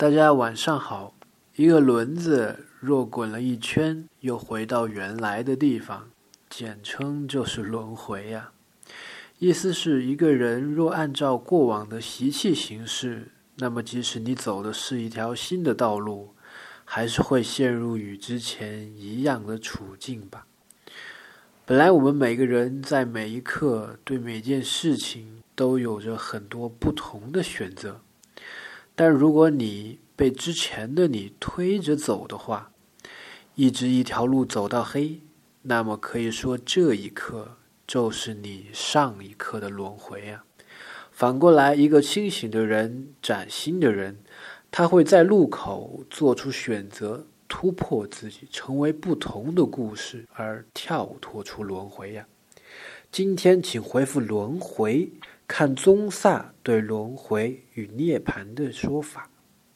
大家晚上好。一个轮子若滚了一圈，又回到原来的地方，简称就是轮回呀。意思是一个人若按照过往的习气行事，那么即使你走的是一条新的道路，还是会陷入与之前一样的处境吧。本来我们每个人在每一刻对每件事情都有着很多不同的选择。但如果你被之前的你推着走的话，一直一条路走到黑，那么可以说这一刻就是你上一刻的轮回啊。反过来，一个清醒的人、崭新的人，他会在路口做出选择，突破自己，成为不同的故事，而跳脱出轮回呀。今天，请回复轮回。看宗萨对轮回与涅槃的说法。